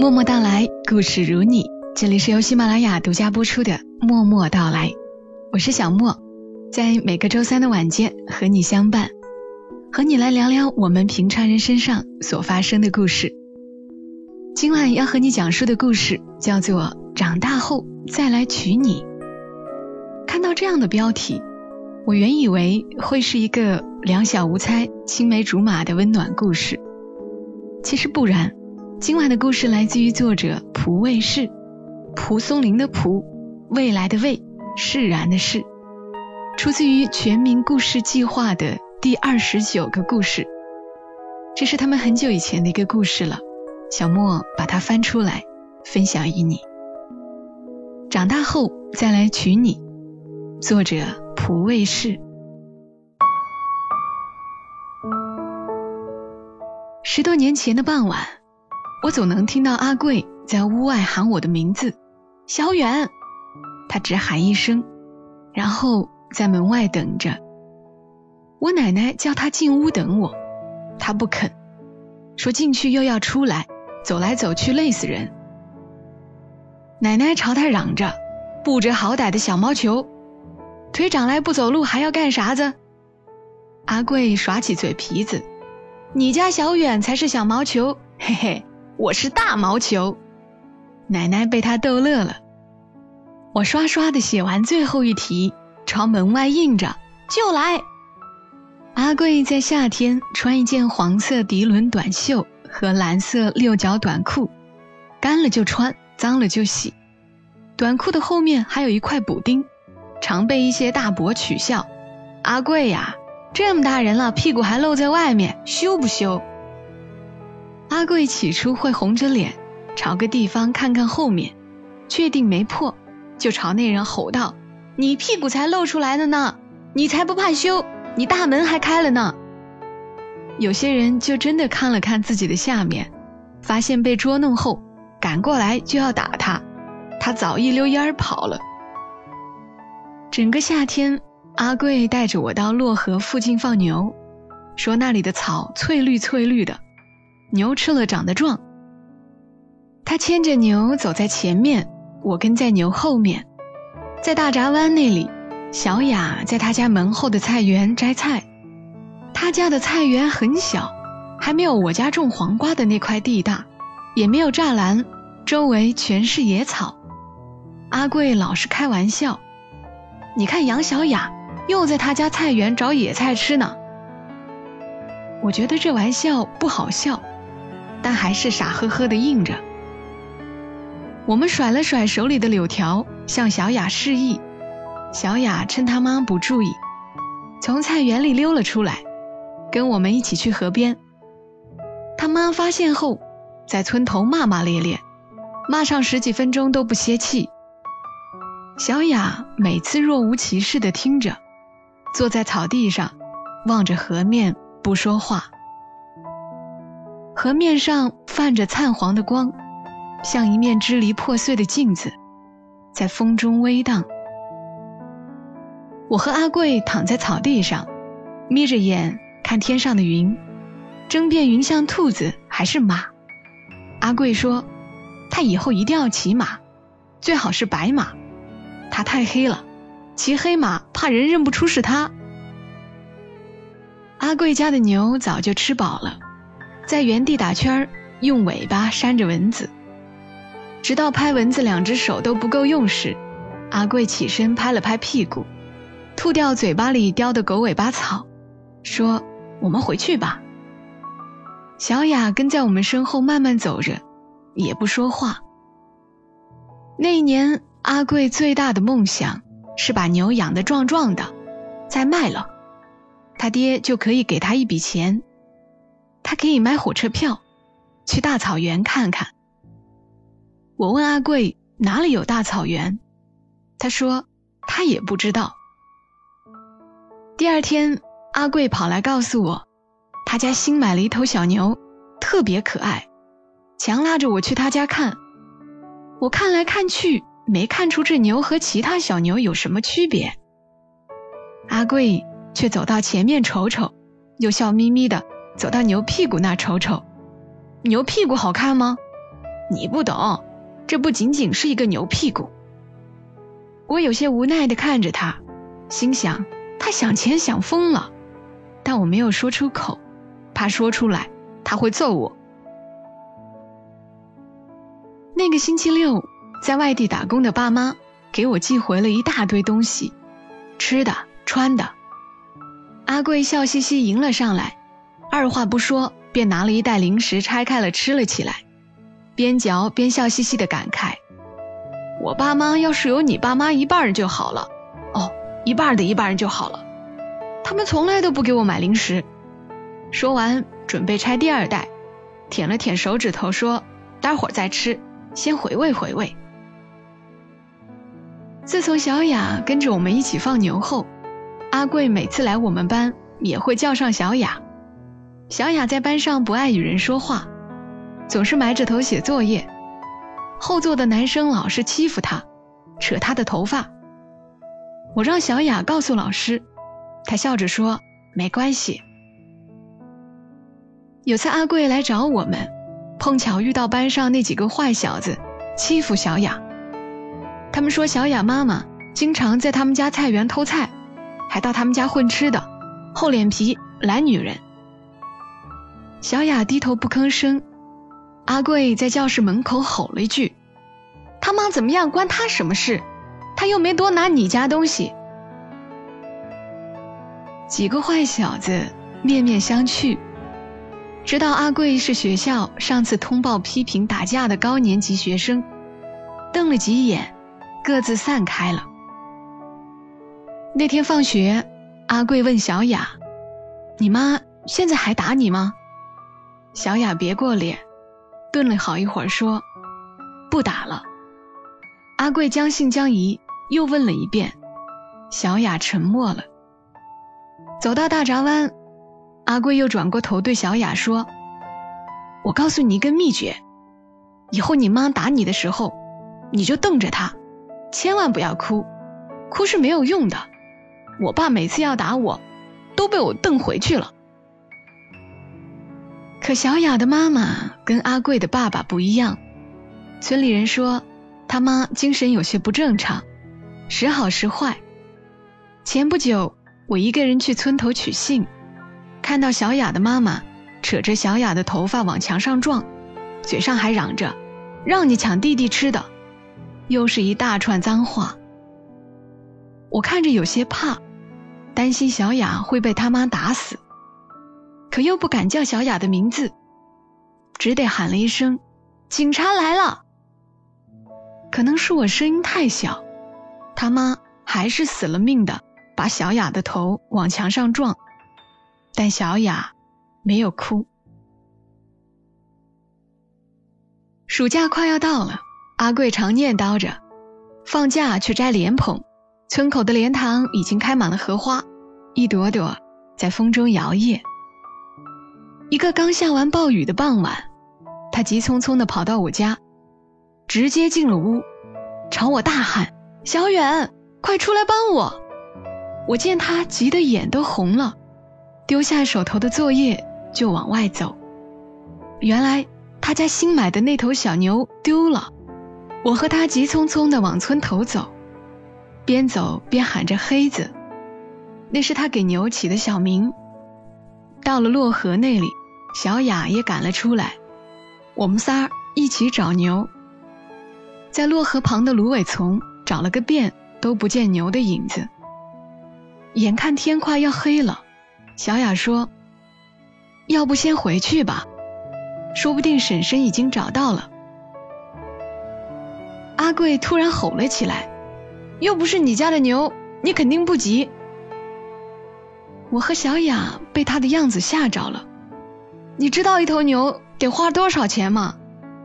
默默到来，故事如你。这里是由喜马拉雅独家播出的《默默到来》，我是小莫，在每个周三的晚间和你相伴，和你来聊聊我们平常人身上所发生的故事。今晚要和你讲述的故事叫做《长大后再来娶你》。看到这样的标题，我原以为会是一个两小无猜、青梅竹马的温暖故事，其实不然。今晚的故事来自于作者蒲卫士，蒲松龄的蒲，未来的未，释然的释，出自于全民故事计划的第二十九个故事。这是他们很久以前的一个故事了，小莫把它翻出来分享与你。长大后再来娶你，作者蒲卫士。十多年前的傍晚。我总能听到阿贵在屋外喊我的名字，小远。他只喊一声，然后在门外等着。我奶奶叫他进屋等我，他不肯，说进去又要出来，走来走去累死人。奶奶朝他嚷着：“不知好歹的小毛球，腿长来不走路还要干啥子？”阿贵耍起嘴皮子：“你家小远才是小毛球，嘿嘿。”我是大毛球，奶奶被他逗乐了。我刷刷的写完最后一题，朝门外应着就来。阿贵在夏天穿一件黄色涤纶短袖和蓝色六角短裤，干了就穿，脏了就洗。短裤的后面还有一块补丁，常被一些大伯取笑：“阿贵呀，这么大人了，屁股还露在外面，羞不羞？”阿贵起初会红着脸，朝个地方看看后面，确定没破，就朝那人吼道：“你屁股才露出来的呢，你才不怕羞，你大门还开了呢。”有些人就真的看了看自己的下面，发现被捉弄后，赶过来就要打他，他早一溜烟跑了。整个夏天，阿贵带着我到洛河附近放牛，说那里的草翠绿翠绿的。牛吃了长得壮，他牵着牛走在前面，我跟在牛后面。在大闸湾那里，小雅在他家门后的菜园摘菜。他家的菜园很小，还没有我家种黄瓜的那块地大，也没有栅栏，周围全是野草。阿贵老是开玩笑：“你看杨小雅又在他家菜园找野菜吃呢。”我觉得这玩笑不好笑。但还是傻呵呵的应着。我们甩了甩手里的柳条，向小雅示意。小雅趁他妈不注意，从菜园里溜了出来，跟我们一起去河边。他妈发现后，在村头骂骂咧咧，骂上十几分钟都不歇气。小雅每次若无其事的听着，坐在草地上，望着河面不说话。河面上泛着灿黄的光，像一面支离破碎的镜子，在风中微荡。我和阿贵躺在草地上，眯着眼看天上的云，争辩云像兔子还是马。阿贵说，他以后一定要骑马，最好是白马，他太黑了，骑黑马怕人认不出是他。阿贵家的牛早就吃饱了。在原地打圈儿，用尾巴扇着蚊子，直到拍蚊子两只手都不够用时，阿贵起身拍了拍屁股，吐掉嘴巴里叼的狗尾巴草，说：“我们回去吧。”小雅跟在我们身后慢慢走着，也不说话。那一年，阿贵最大的梦想是把牛养得壮壮的，再卖了，他爹就可以给他一笔钱。他可以买火车票，去大草原看看。我问阿贵哪里有大草原，他说他也不知道。第二天，阿贵跑来告诉我，他家新买了一头小牛，特别可爱，强拉着我去他家看。我看来看去，没看出这牛和其他小牛有什么区别。阿贵却走到前面瞅瞅，又笑眯眯的。走到牛屁股那瞅瞅，牛屁股好看吗？你不懂，这不仅仅是一个牛屁股。我有些无奈的看着他，心想他想钱想疯了，但我没有说出口，怕说出来他会揍我。那个星期六，在外地打工的爸妈给我寄回了一大堆东西，吃的、穿的。阿贵笑嘻嘻迎了上来，二话不说便拿了一袋零食拆开了吃了起来，边嚼边笑嘻嘻的感慨：“我爸妈要是有你爸妈一半就好了，哦，一半的一半就好了。他们从来都不给我买零食。”说完准备拆第二袋，舔了舔手指头说：“待会儿再吃。”先回味回味。自从小雅跟着我们一起放牛后，阿贵每次来我们班也会叫上小雅。小雅在班上不爱与人说话，总是埋着头写作业。后座的男生老是欺负她，扯她的头发。我让小雅告诉老师，她笑着说没关系。有次阿贵来找我们。碰巧遇到班上那几个坏小子欺负小雅，他们说小雅妈妈经常在他们家菜园偷菜，还到他们家混吃的，厚脸皮懒女人。小雅低头不吭声，阿贵在教室门口吼了一句：“他妈怎么样关他什么事？他又没多拿你家东西。”几个坏小子面面相觑。知道阿贵是学校上次通报批评打架的高年级学生，瞪了几眼，各自散开了。那天放学，阿贵问小雅：“你妈现在还打你吗？”小雅别过脸，顿了好一会儿说：“不打了。”阿贵将信将疑，又问了一遍，小雅沉默了。走到大闸湾。阿贵又转过头对小雅说：“我告诉你一个秘诀，以后你妈打你的时候，你就瞪着她，千万不要哭，哭是没有用的。我爸每次要打我，都被我瞪回去了。可小雅的妈妈跟阿贵的爸爸不一样，村里人说他妈精神有些不正常，时好时坏。前不久，我一个人去村头取信。”看到小雅的妈妈扯着小雅的头发往墙上撞，嘴上还嚷着“让你抢弟弟吃的”，又是一大串脏话。我看着有些怕，担心小雅会被他妈打死，可又不敢叫小雅的名字，只得喊了一声“警察来了”。可能是我声音太小，他妈还是死了命的把小雅的头往墙上撞。但小雅没有哭。暑假快要到了，阿贵常念叨着放假去摘莲蓬。村口的莲塘已经开满了荷花，一朵朵在风中摇曳。一个刚下完暴雨的傍晚，他急匆匆地跑到我家，直接进了屋，朝我大喊：“小远，快出来帮我！”我见他急得眼都红了。丢下手头的作业就往外走，原来他家新买的那头小牛丢了。我和他急匆匆地往村头走，边走边喊着“黑子”，那是他给牛起的小名。到了洛河那里，小雅也赶了出来，我们仨一起找牛。在洛河旁的芦苇丛找了个遍，都不见牛的影子。眼看天快要黑了。小雅说：“要不先回去吧，说不定婶婶已经找到了。”阿贵突然吼了起来：“又不是你家的牛，你肯定不急。”我和小雅被他的样子吓着了。你知道一头牛得花多少钱吗？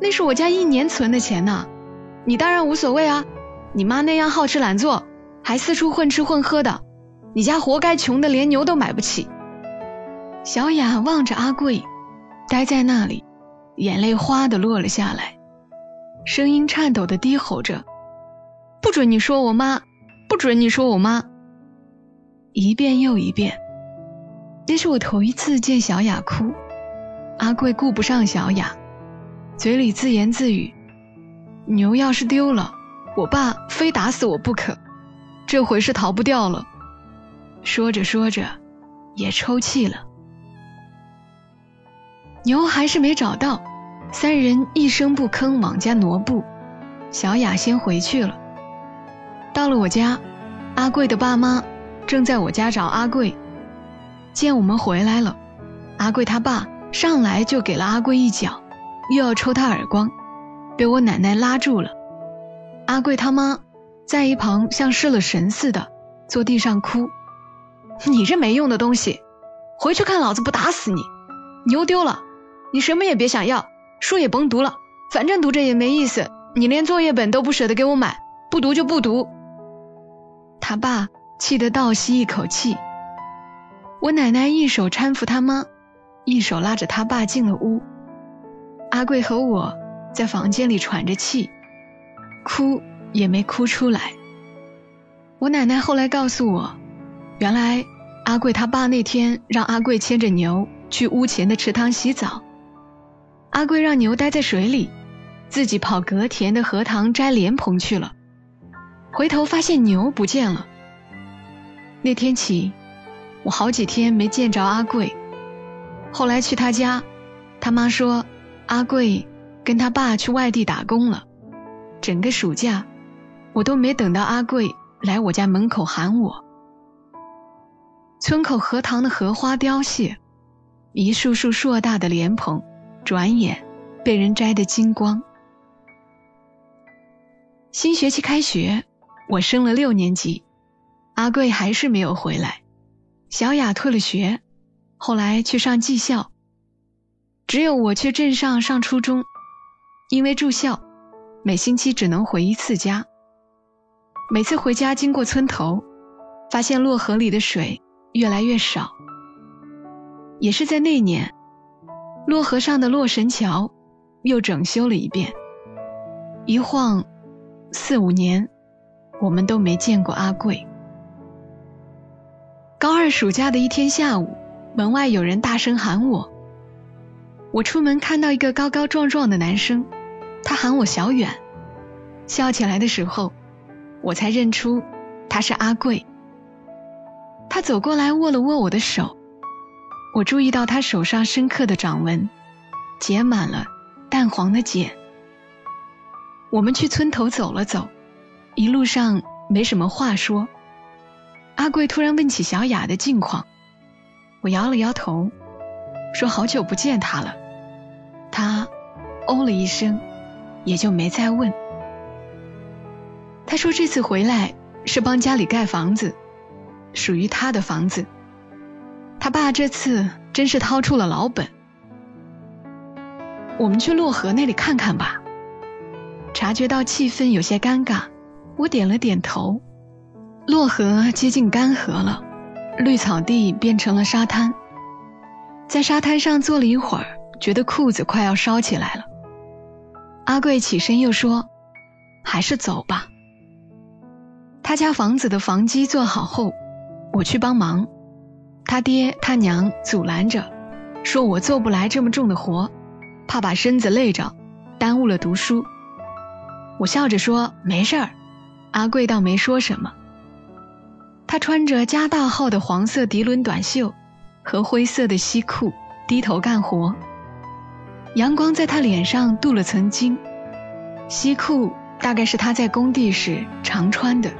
那是我家一年存的钱呢。你当然无所谓啊，你妈那样好吃懒做，还四处混吃混喝的，你家活该穷的连牛都买不起。小雅望着阿贵，呆在那里，眼泪哗的落了下来，声音颤抖的低吼着：“不准你说我妈，不准你说我妈！”一遍又一遍。那是我头一次见小雅哭。阿贵顾不上小雅，嘴里自言自语：“牛要是丢了，我爸非打死我不可，这回是逃不掉了。”说着说着，也抽泣了。牛还是没找到，三人一声不吭往家挪步。小雅先回去了。到了我家，阿贵的爸妈正在我家找阿贵。见我们回来了，阿贵他爸上来就给了阿贵一脚，又要抽他耳光，被我奶奶拉住了。阿贵他妈在一旁像失了神似的坐地上哭：“你这没用的东西，回去看老子不打死你！牛丢了，你什么也别想要，书也甭读了，反正读着也没意思。你连作业本都不舍得给我买，不读就不读。”他爸气得倒吸一口气。我奶奶一手搀扶他妈，一手拉着他爸进了屋。阿贵和我在房间里喘着气，哭也没哭出来。我奶奶后来告诉我，原来阿贵他爸那天让阿贵牵着牛去屋前的池塘洗澡，阿贵让牛待在水里，自己跑隔田的荷塘摘莲蓬去了。回头发现牛不见了。那天起。我好几天没见着阿贵，后来去他家，他妈说阿贵跟他爸去外地打工了。整个暑假，我都没等到阿贵来我家门口喊我。村口荷塘的荷花凋谢，一束束硕大的莲蓬，转眼被人摘得精光。新学期开学，我升了六年级，阿贵还是没有回来。小雅退了学，后来去上技校。只有我去镇上上初中，因为住校，每星期只能回一次家。每次回家经过村头，发现洛河里的水越来越少。也是在那年，洛河上的洛神桥又整修了一遍。一晃四五年，我们都没见过阿贵。高二暑假的一天下午，门外有人大声喊我。我出门看到一个高高壮壮的男生，他喊我小远，笑起来的时候，我才认出他是阿贵。他走过来握了握我的手，我注意到他手上深刻的掌纹，结满了淡黄的茧。我们去村头走了走，一路上没什么话说。阿贵突然问起小雅的近况，我摇了摇头，说好久不见他了。他哦了一声，也就没再问。他说这次回来是帮家里盖房子，属于他的房子。他爸这次真是掏出了老本。我们去洛河那里看看吧。察觉到气氛有些尴尬，我点了点头。洛河接近干涸了，绿草地变成了沙滩。在沙滩上坐了一会儿，觉得裤子快要烧起来了。阿贵起身又说：“还是走吧。”他家房子的房基做好后，我去帮忙。他爹他娘阻拦着，说我做不来这么重的活，怕把身子累着，耽误了读书。我笑着说：“没事儿。”阿贵倒没说什么。他穿着加大号的黄色涤纶短袖和灰色的西裤，低头干活。阳光在他脸上镀了层金。西裤大概是他在工地时常穿的，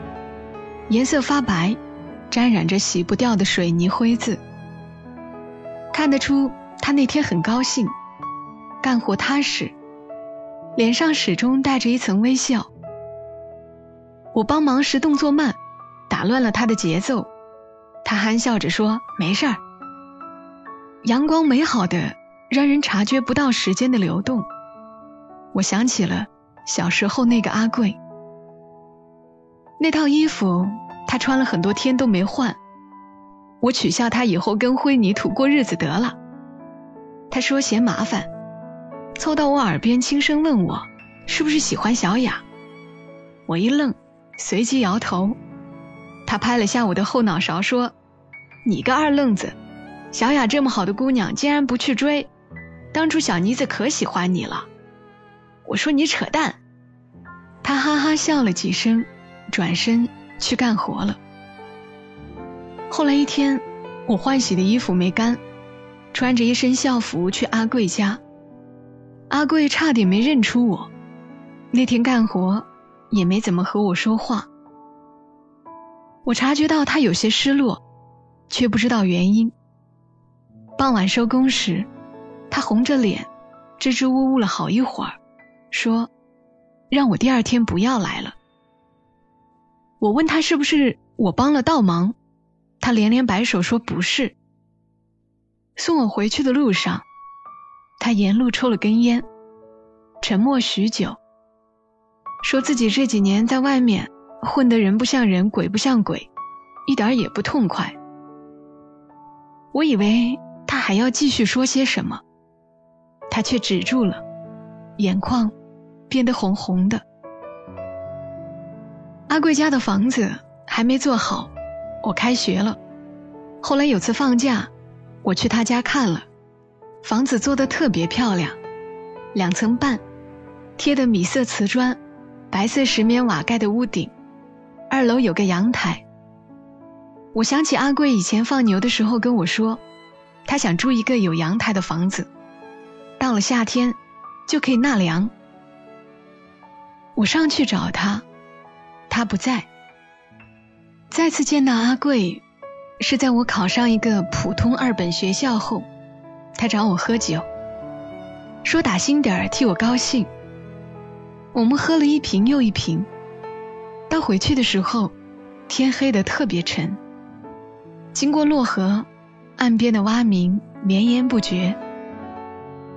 颜色发白，沾染着洗不掉的水泥灰渍。看得出他那天很高兴，干活踏实，脸上始终带着一层微笑。我帮忙时动作慢。打乱了他的节奏，他憨笑着说：“没事儿。”阳光美好的，让人察觉不到时间的流动。我想起了小时候那个阿贵，那套衣服他穿了很多天都没换。我取笑他以后跟灰泥土过日子得了。他说嫌麻烦，凑到我耳边轻声问我：“是不是喜欢小雅？”我一愣，随即摇头。他拍了下我的后脑勺，说：“你个二愣子，小雅这么好的姑娘，竟然不去追。当初小妮子可喜欢你了，我说你扯淡。他哈哈笑了几声，转身去干活了。后来一天，我换洗的衣服没干，穿着一身校服去阿贵家。阿贵差点没认出我，那天干活也没怎么和我说话。我察觉到他有些失落，却不知道原因。傍晚收工时，他红着脸，支支吾吾了好一会儿，说：“让我第二天不要来了。”我问他是不是我帮了倒忙，他连连摆手说不是。送我回去的路上，他沿路抽了根烟，沉默许久，说自己这几年在外面。混得人不像人，鬼不像鬼，一点也不痛快。我以为他还要继续说些什么，他却止住了，眼眶变得红红的。阿贵家的房子还没做好，我开学了。后来有次放假，我去他家看了，房子做的特别漂亮，两层半，贴的米色瓷砖，白色石棉瓦盖的屋顶。二楼有个阳台，我想起阿贵以前放牛的时候跟我说，他想住一个有阳台的房子，到了夏天就可以纳凉。我上去找他，他不在。再次见到阿贵，是在我考上一个普通二本学校后，他找我喝酒，说打心底儿替我高兴。我们喝了一瓶又一瓶。到回去的时候，天黑得特别沉。经过洛河，岸边的蛙鸣绵延不绝。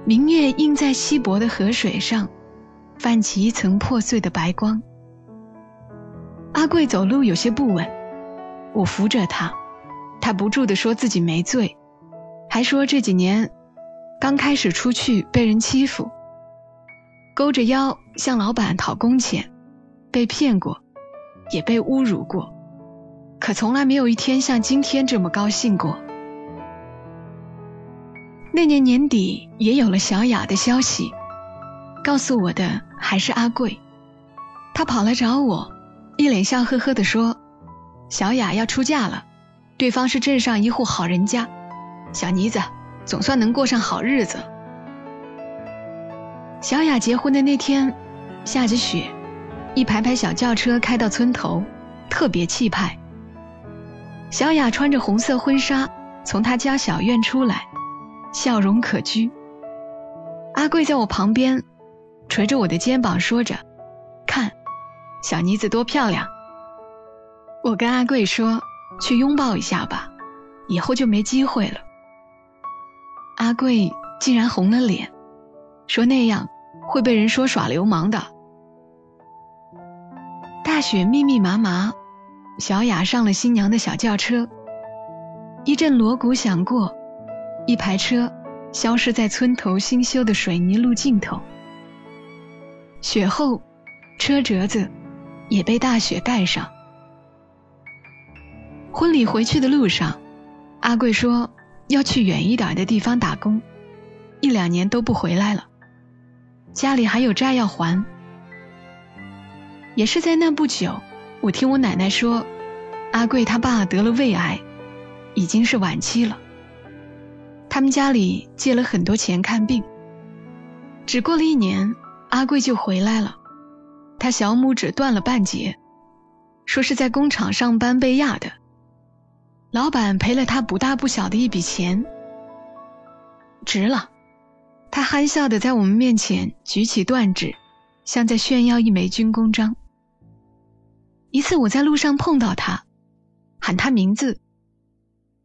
明月映在稀薄的河水上，泛起一层破碎的白光。阿贵走路有些不稳，我扶着他，他不住地说自己没醉，还说这几年刚开始出去被人欺负，勾着腰向老板讨工钱，被骗过。也被侮辱过，可从来没有一天像今天这么高兴过。那年年底也有了小雅的消息，告诉我的还是阿贵。他跑来找我，一脸笑呵呵地说：“小雅要出嫁了，对方是镇上一户好人家，小妮子总算能过上好日子。”小雅结婚的那天，下着雪。一排排小轿车开到村头，特别气派。小雅穿着红色婚纱从她家小院出来，笑容可掬。阿贵在我旁边，捶着我的肩膀说着：“看，小妮子多漂亮。”我跟阿贵说：“去拥抱一下吧，以后就没机会了。”阿贵竟然红了脸，说那样会被人说耍流氓的。大雪密密麻麻，小雅上了新娘的小轿车。一阵锣鼓响过，一排车消失在村头新修的水泥路尽头。雪后，车辙子也被大雪盖上。婚礼回去的路上，阿贵说要去远一点的地方打工，一两年都不回来了，家里还有债要还。也是在那不久，我听我奶奶说，阿贵他爸得了胃癌，已经是晚期了。他们家里借了很多钱看病，只过了一年，阿贵就回来了。他小拇指断了半截，说是在工厂上班被压的，老板赔了他不大不小的一笔钱，值了。他憨笑的在我们面前举起断指，像在炫耀一枚军功章。一次我在路上碰到他，喊他名字，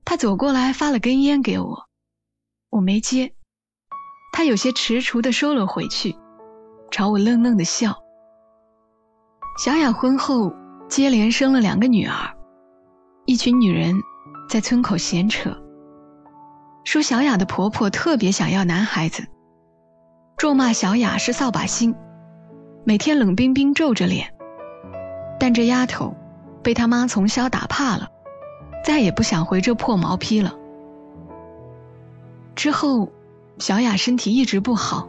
他走过来发了根烟给我，我没接，他有些踟蹰的收了回去，朝我愣愣的笑。小雅婚后接连生了两个女儿，一群女人在村口闲扯，说小雅的婆婆特别想要男孩子，咒骂小雅是扫把星，每天冷冰冰皱着脸。但这丫头被他妈从小打怕了，再也不想回这破毛坯了。之后，小雅身体一直不好，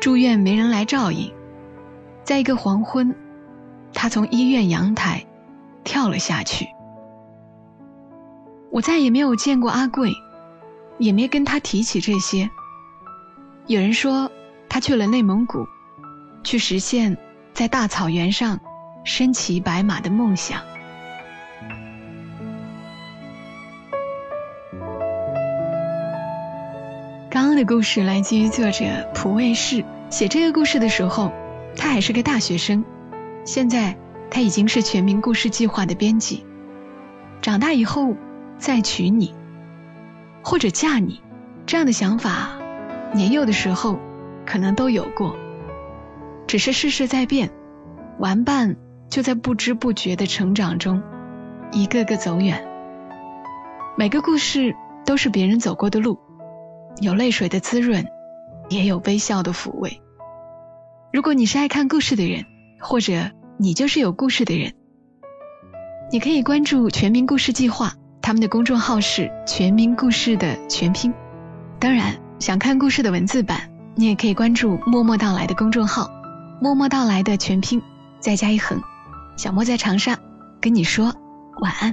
住院没人来照应，在一个黄昏，他从医院阳台跳了下去。我再也没有见过阿贵，也没跟他提起这些。有人说他去了内蒙古，去实现在大草原上身骑白马的梦想。刚刚的故事来自于作者蒲卫士。写这个故事的时候，他还是个大学生，现在他已经是全民故事计划的编辑。长大以后再娶你，或者嫁你，这样的想法，年幼的时候可能都有过。只是世事在变，玩伴就在不知不觉的成长中，一个个走远。每个故事都是别人走过的路。有泪水的滋润，也有微笑的抚慰。如果你是爱看故事的人，或者你就是有故事的人，你可以关注“全民故事计划”，他们的公众号是“全民故事”的全拼。当然，想看故事的文字版，你也可以关注“默默到来”的公众号，“默默到来”的全拼再加一横。小莫在长沙，跟你说晚安。